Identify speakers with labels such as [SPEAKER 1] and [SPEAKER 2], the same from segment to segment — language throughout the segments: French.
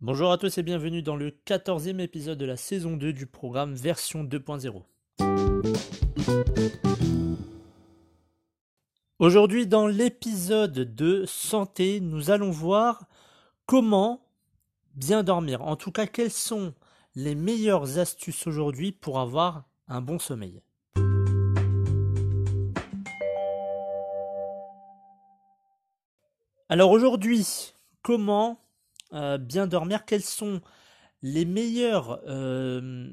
[SPEAKER 1] Bonjour à tous et bienvenue dans le 14e épisode de la saison 2 du programme version 2.0. Aujourd'hui dans l'épisode de santé, nous allons voir comment bien dormir. En tout cas, quelles sont les meilleures astuces aujourd'hui pour avoir un bon sommeil. Alors aujourd'hui, comment euh, bien dormir? Quelles sont les meilleures, euh,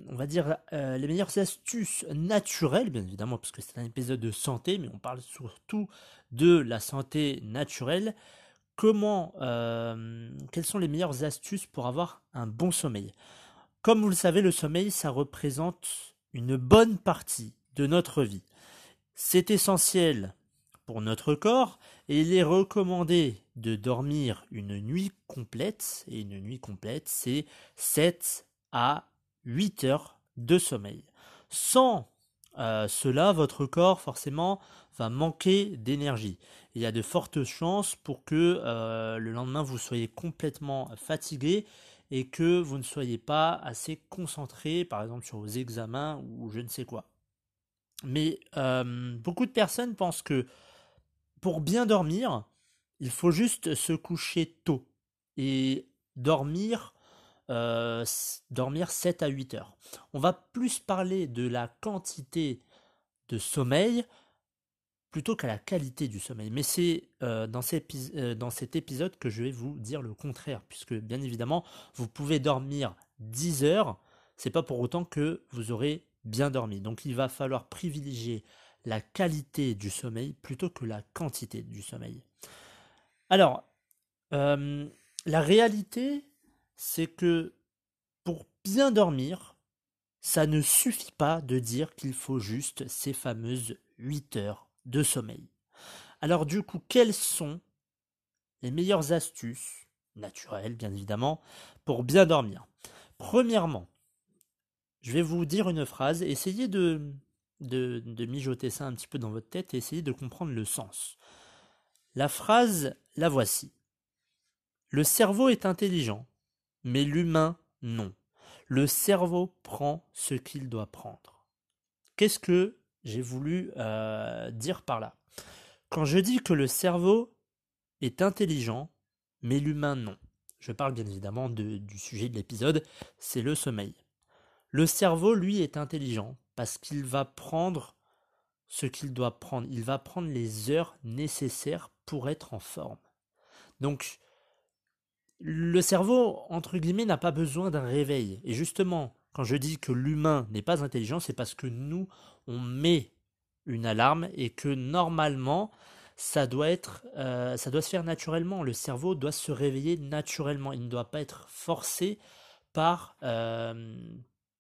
[SPEAKER 1] euh, les meilleures astuces naturelles, bien évidemment, parce que c'est un épisode de santé, mais on parle surtout de la santé naturelle. Comment, quelles sont les meilleures astuces pour avoir un bon sommeil? Comme vous le savez, le sommeil, ça représente une bonne partie de notre vie. C'est essentiel pour notre corps il est recommandé de dormir une nuit complète, et une nuit complète c'est 7 à 8 heures de sommeil. Sans euh, cela, votre corps forcément va manquer d'énergie. Il y a de fortes chances pour que euh, le lendemain vous soyez complètement fatigué et que vous ne soyez pas assez concentré, par exemple sur vos examens ou je ne sais quoi. Mais euh, beaucoup de personnes pensent que pour bien dormir, il faut juste se coucher tôt et dormir, euh, dormir 7 à 8 heures. On va plus parler de la quantité de sommeil plutôt qu'à la qualité du sommeil. Mais c'est euh, dans, euh, dans, cet épisode que je vais vous dire le contraire, puisque bien évidemment, vous pouvez dormir 10 heures, c'est pas pour autant que vous aurez bien dormi. Donc il va falloir privilégier la qualité du sommeil plutôt que la quantité du sommeil. Alors, euh, la réalité, c'est que pour bien dormir, ça ne suffit pas de dire qu'il faut juste ces fameuses 8 heures de sommeil. Alors du coup, quelles sont les meilleures astuces, naturelles bien évidemment, pour bien dormir? Premièrement, je vais vous dire une phrase, essayez de, de, mijoter ça un petit peu dans votre tête et essayer de comprendre le sens. La phrase, la voici. Le cerveau est intelligent, mais l'humain non. Le cerveau prend ce qu'il doit prendre. Qu'est-ce que j'ai voulu euh, dire par là? Quand je dis que le cerveau est intelligent, mais l'humain non. Je parle bien évidemment du sujet de l'épisode, c'est le sommeil. Le cerveau, lui, est intelligent parce qu'il va prendre ce qu'il doit prendre. Il va prendre les heures nécessaires pour être en forme. Donc, le cerveau, entre guillemets, n'a pas besoin d'un réveil. Et justement, quand je dis que l'humain n'est pas intelligent, c'est parce que nous, on met une alarme et que normalement, ça doit être, euh, ça doit se faire naturellement. Le cerveau doit se réveiller naturellement. Il ne doit pas être forcé par, euh,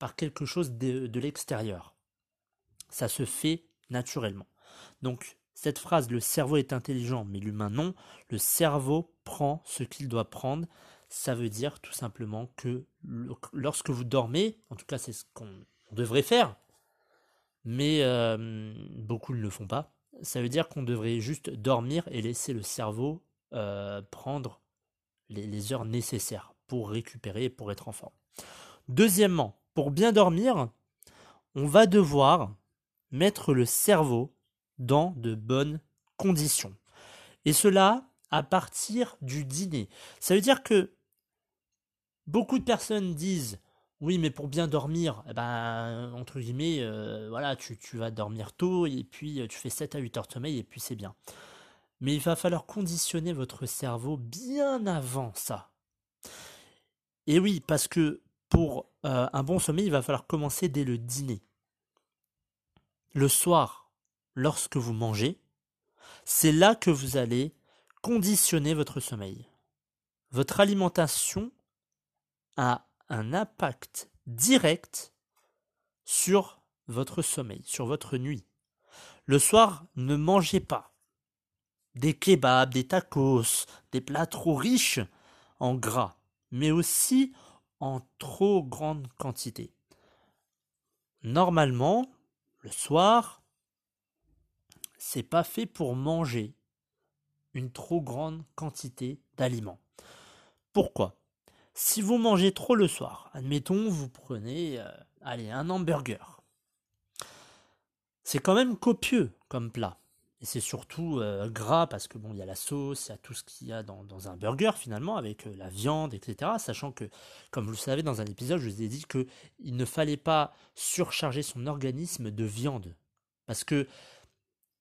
[SPEAKER 1] par quelque chose de, l'extérieur. Ça se fait naturellement. Donc cette phrase le cerveau est intelligent mais l'humain non, le cerveau prend ce qu'il doit prendre, ça veut dire tout simplement que lorsque vous dormez, en tout cas c'est ce qu'on devrait faire, mais euh, beaucoup ne le font pas, ça veut dire qu'on devrait juste dormir et laisser le cerveau euh, prendre les, les heures nécessaires pour récupérer et pour être en forme. Deuxièmement, pour bien dormir, on va devoir mettre le cerveau dans de bonnes conditions. Et cela à partir du dîner. Ça veut dire que beaucoup de personnes disent oui, mais pour bien dormir, eh ben, entre guillemets, euh, voilà, tu, tu, vas dormir tôt et puis euh, tu fais 7 à 8 heures de sommeil et puis c'est bien. Mais il va falloir conditionner votre cerveau bien avant ça. Et oui, parce que pour euh, un bon sommeil, il va falloir commencer dès le dîner. Le soir, lorsque vous mangez, C'est là que vous allez conditionner votre sommeil. Votre alimentation a un impact direct sur votre sommeil, sur votre nuit. Le soir, ne mangez pas des kebabs, des tacos, des plats trop riches en gras, mais aussi en trop grande quantité. Normalement, le soir, c'est pas fait pour manger une trop grande quantité d'aliments. Pourquoi? Si vous mangez trop le soir, admettons, vous prenez euh, allez, un hamburger. C'est quand même copieux comme plat. Et c'est surtout euh, gras parce que bon, il y a la sauce, il y a tout ce qu'il y a dans, un burger finalement, avec euh, la viande, etc. Sachant que, comme vous le savez, dans un épisode, je vous ai dit qu'il ne fallait pas surcharger son organisme de viande. Parce que,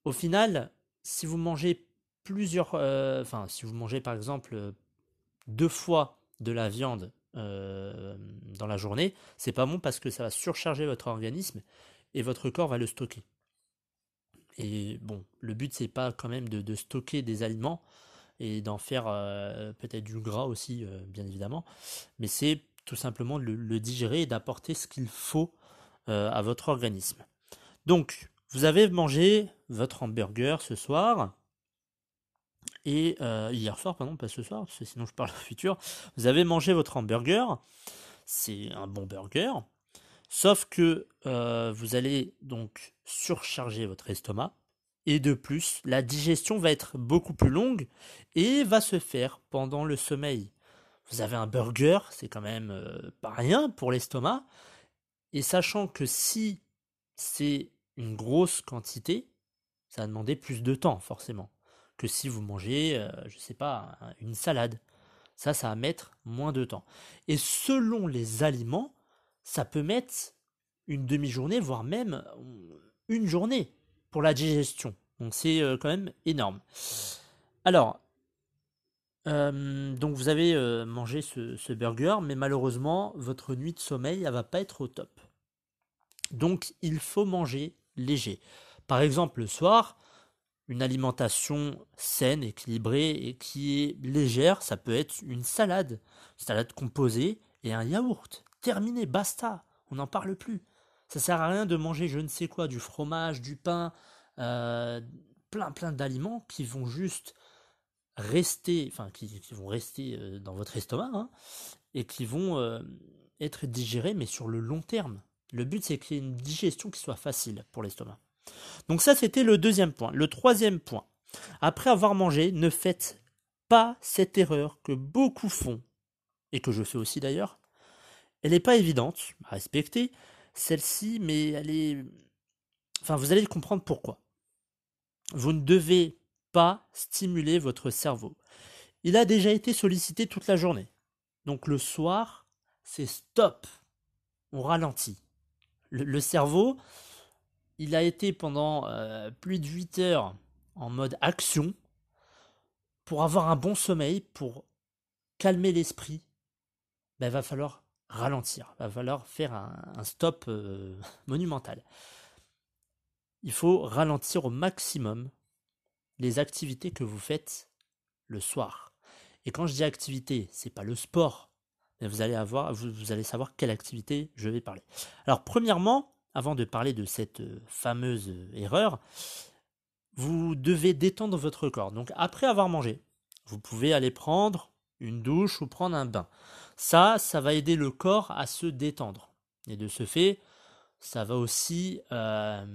[SPEAKER 1] au final, si vous mangez plusieurs. Euh, enfin, si vous mangez par exemple deux fois de la viande dans la journée, c'est pas bon parce que ça va surcharger votre organisme et votre corps va le stocker. Et bon, le but c'est pas quand même de, stocker des aliments et d'en faire euh, peut-être du gras aussi, euh, bien évidemment, mais c'est tout simplement de le, digérer et d'apporter ce qu'il faut euh, à votre organisme. Donc, vous avez mangé votre hamburger ce soir, et hier soir, pardon, pas ce soir, parce que sinon je parle au futur, vous avez mangé votre hamburger, c'est un bon burger, Sauf que euh, vous allez donc surcharger votre estomac. Et de plus, la digestion va être beaucoup plus longue et va se faire pendant le sommeil. Vous avez un burger, c'est quand même euh, pas rien pour l'estomac. Et sachant que si c'est une grosse quantité, ça va demander plus de temps forcément que si vous mangez, je euh, je sais pas, une salade. Ça, ça va mettre moins de temps. Et selon les aliments, ça peut mettre une demi-journée, voire même une journée pour la digestion. Donc c'est euh, quand même énorme. Alors, euh, donc vous avez euh, mangé ce, burger, mais malheureusement, votre nuit de sommeil, elle va pas être au top. Donc il faut manger léger. Par exemple, le soir, une alimentation saine, équilibrée et qui est légère, ça peut être une salade, salade composée et un yaourt terminé, basta, on n'en parle plus. Ça sert à rien de manger je ne sais quoi, du fromage, du pain, euh, plein plein d'aliments qui vont juste rester, enfin qui, vont rester euh, dans votre estomac hein, et qui vont euh, être digérés, mais sur le long terme. Le but c'est qu'il y ait une digestion qui soit facile pour l'estomac. Donc ça c'était le deuxième point. Le troisième point, après avoir mangé, ne faites pas cette erreur que beaucoup font, et que je fais aussi d'ailleurs, elle n'est pas évidente à respecter, celle-ci, mais elle est... Enfin, vous allez comprendre pourquoi. Vous ne devez pas stimuler votre cerveau. Il a déjà été sollicité toute la journée. Donc le soir, c'est stop. On ralentit. Le, cerveau, il a été pendant euh, plus de 8 heures en mode action pour avoir un bon sommeil, pour calmer l'esprit. Ben, il va falloir ralentir, va falloir faire un, stop euh, monumental. Il faut ralentir au maximum les activités que vous faites le soir. Et quand je dis activité, c'est pas le sport, mais vous allez avoir, vous, allez savoir quelle activité je vais parler. Alors premièrement, avant de parler de cette euh, fameuse euh, erreur, vous devez détendre votre corps. Donc après avoir mangé, vous pouvez aller prendre une douche ou prendre un bain. Ça, ça va aider le corps à se détendre. Et de ce fait, ça va aussi euh,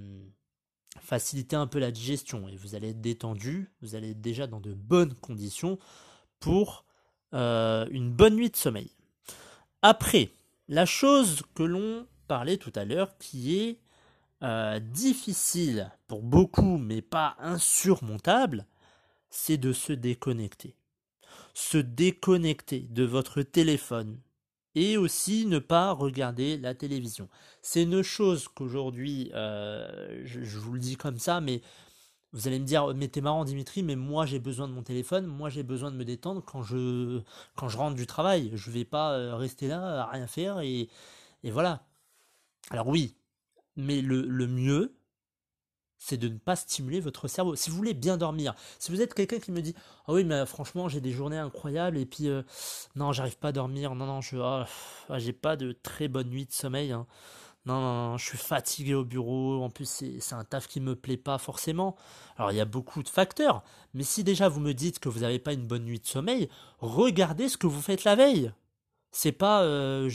[SPEAKER 1] faciliter un peu la digestion. Et vous allez être détendu, vous allez être déjà dans de bonnes conditions pour euh, une bonne nuit de sommeil. Après, la chose que l'on parlait tout à l'heure, qui est euh, difficile pour beaucoup, mais pas insurmontable, c'est de se déconnecter se déconnecter de votre téléphone et aussi ne pas regarder la télévision. C'est une chose qu'aujourd'hui, euh, je, vous le dis comme ça, mais vous allez me dire, mais t'es marrant Dimitri, mais moi j'ai besoin de mon téléphone, moi j'ai besoin de me détendre quand je, quand je rentre du travail. Je vais pas euh, rester là à rien faire et, et voilà. Alors oui, mais le, le mieux, c'est de ne pas stimuler votre cerveau. Si vous voulez bien dormir, si vous êtes quelqu'un qui me dit ah oui mais franchement j'ai des journées incroyables et puis euh, non j'arrive pas à dormir, non non je ah, ah, j'ai pas de très bonne nuit de sommeil, hein. non, non, je suis fatigué au bureau, en plus c'est un taf qui me plaît pas forcément. Alors il y a beaucoup de facteurs, mais si déjà vous me dites que vous n'avez pas une bonne nuit de sommeil, regardez ce que vous faites la veille c'est pas euh,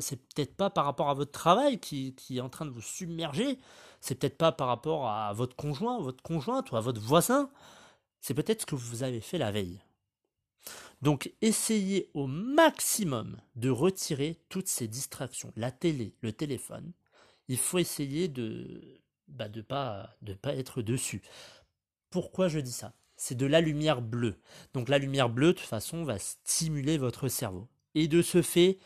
[SPEAKER 1] c'est peut-être pas par rapport à votre travail qui, qui, est en train de vous submerger c'est peut-être pas par rapport à votre conjoint, votre conjointe ou à votre voisin, c'est peut-être ce que vous avez fait la veille. Donc essayez au maximum de retirer toutes ces distractions, la télé, le téléphone. Il faut essayer de bah, de pas de pas être dessus. Pourquoi je dis ça? C'est de la lumière bleue. Donc la lumière bleue de toute façon va stimuler votre cerveau. Et de ce fait,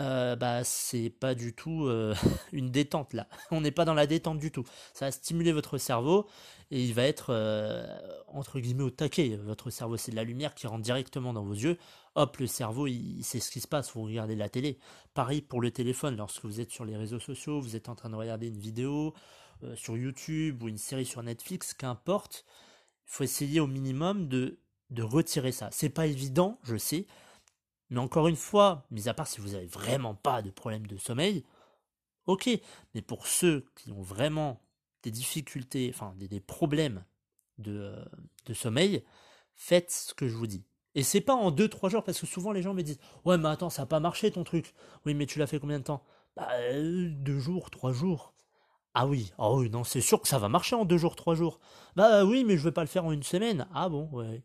[SPEAKER 1] euh, bah c'est pas du tout euh, une détente là. On n'est pas dans la détente du tout. Ça va stimuler votre cerveau et il va être euh, entre guillemets au taquet. Votre cerveau, c'est de la lumière qui rentre directement dans vos yeux. Hop, le cerveau, il, sait ce qui se passe. Vous regardez la télé. Pareil pour le téléphone. Lorsque vous êtes sur les réseaux sociaux, vous êtes en train de regarder une vidéo sur YouTube ou une série sur Netflix, qu'importe. Il faut essayer au minimum de de retirer ça. C'est pas évident, je sais. Mais encore une fois, mis à part si vous n'avez vraiment pas de problème de sommeil, ok. Mais pour ceux qui ont vraiment des difficultés, enfin des, problèmes de, de, sommeil, faites ce que je vous dis. Et c'est pas en 2-3 jours, parce que souvent les gens me disent Ouais, mais attends, ça n'a pas marché ton truc. Oui, mais tu l'as fait combien de temps? Bah, 2 jours, 3 jours. Ah oui, oh oui, non, c'est sûr que ça va marcher en deux jours, trois jours. Bah oui, mais je veux pas le faire en une semaine. Ah bon, ouais.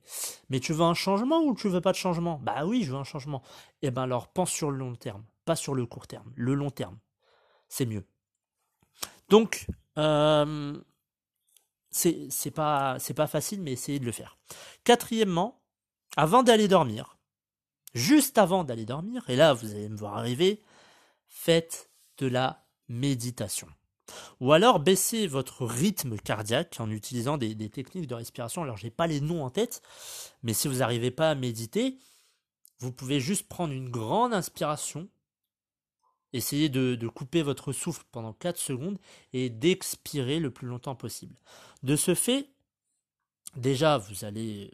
[SPEAKER 1] Mais tu veux un changement ou tu veux pas de changement? Bah oui, je veux un changement. Eh ben alors pense sur le long terme, pas sur le court terme. Le long terme, c'est mieux. Donc, euh, c'est pas facile, mais essayez de le faire. Quatrièmement, avant d'aller dormir, juste avant d'aller dormir, et là vous allez me voir arriver, faites de la méditation. Ou alors baissez votre rythme cardiaque en utilisant des, techniques de respiration. Alors j'ai pas les noms en tête, mais si vous n'arrivez pas à méditer, vous pouvez juste prendre une grande inspiration, essayer de, de couper votre souffle pendant 4 secondes et d'expirer le plus longtemps possible. De ce fait, déjà vous allez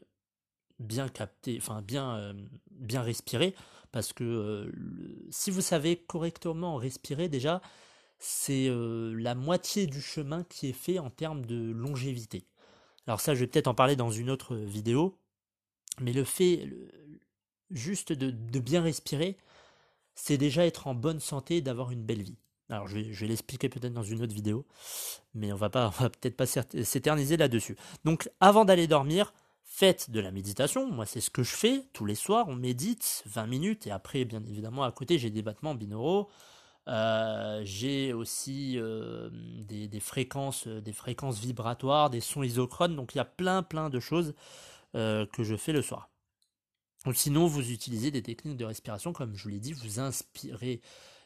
[SPEAKER 1] bien capter, enfin bien, euh, bien respirer, parce que euh, si vous savez correctement respirer déjà, c'est euh, la moitié du chemin qui est fait en termes de longévité. Alors ça, je vais peut-être en parler dans une autre vidéo, mais le fait juste de, bien respirer, c'est déjà être en bonne santé, d'avoir une belle vie. Alors je vais, l'expliquer peut-être dans une autre vidéo, mais on va pas, va peut-être pas s'éterniser là-dessus. Donc avant d'aller dormir, faites de la méditation. Moi, c'est ce que je fais tous les soirs. On médite 20 minutes et après, bien évidemment, à côté, j'ai des battements binauraux. Euh, j'ai aussi euh, des, fréquences, euh, des fréquences vibratoires, des sons isochrones. Donc il y a plein plein de choses que je fais le soir. Sinon, vous utilisez des techniques de respiration, comme je vous l'ai dit, vous inspirez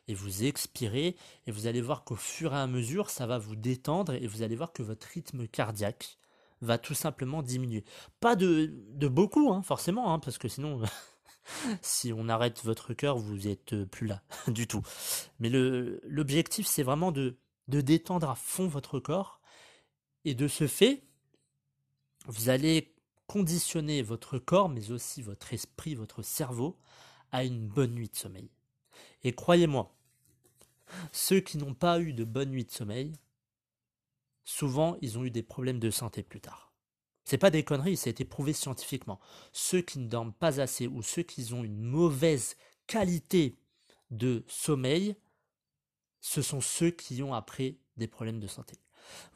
[SPEAKER 1] et vous expirez, et vous allez voir qu'au fur et à mesure, ça va vous détendre, et vous allez voir que votre rythme cardiaque va tout simplement diminuer. Pas de, de beaucoup, hein, forcément, hein, parce que sinon, si on arrête votre cœur, vous êtes euh, plus là du tout. Mais l'objectif, c'est vraiment de, de détendre à fond votre corps. Et de ce fait, vous allez conditionner votre corps, mais aussi votre esprit, votre cerveau, à une bonne nuit de sommeil. Et croyez-moi, ceux qui n'ont pas eu de bonne nuit de sommeil, souvent ils ont eu des problèmes de santé plus tard. C'est pas des conneries, ça a été prouvé scientifiquement. Ceux qui ne dorment pas assez ou ceux qui ont une mauvaise qualité de sommeil, ce sont ceux qui ont après des problèmes de santé.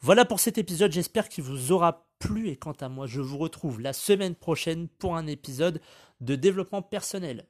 [SPEAKER 1] Voilà pour cet épisode, j'espère qu'il vous aura plu et quant à moi, je vous retrouve la semaine prochaine pour un épisode de développement personnel.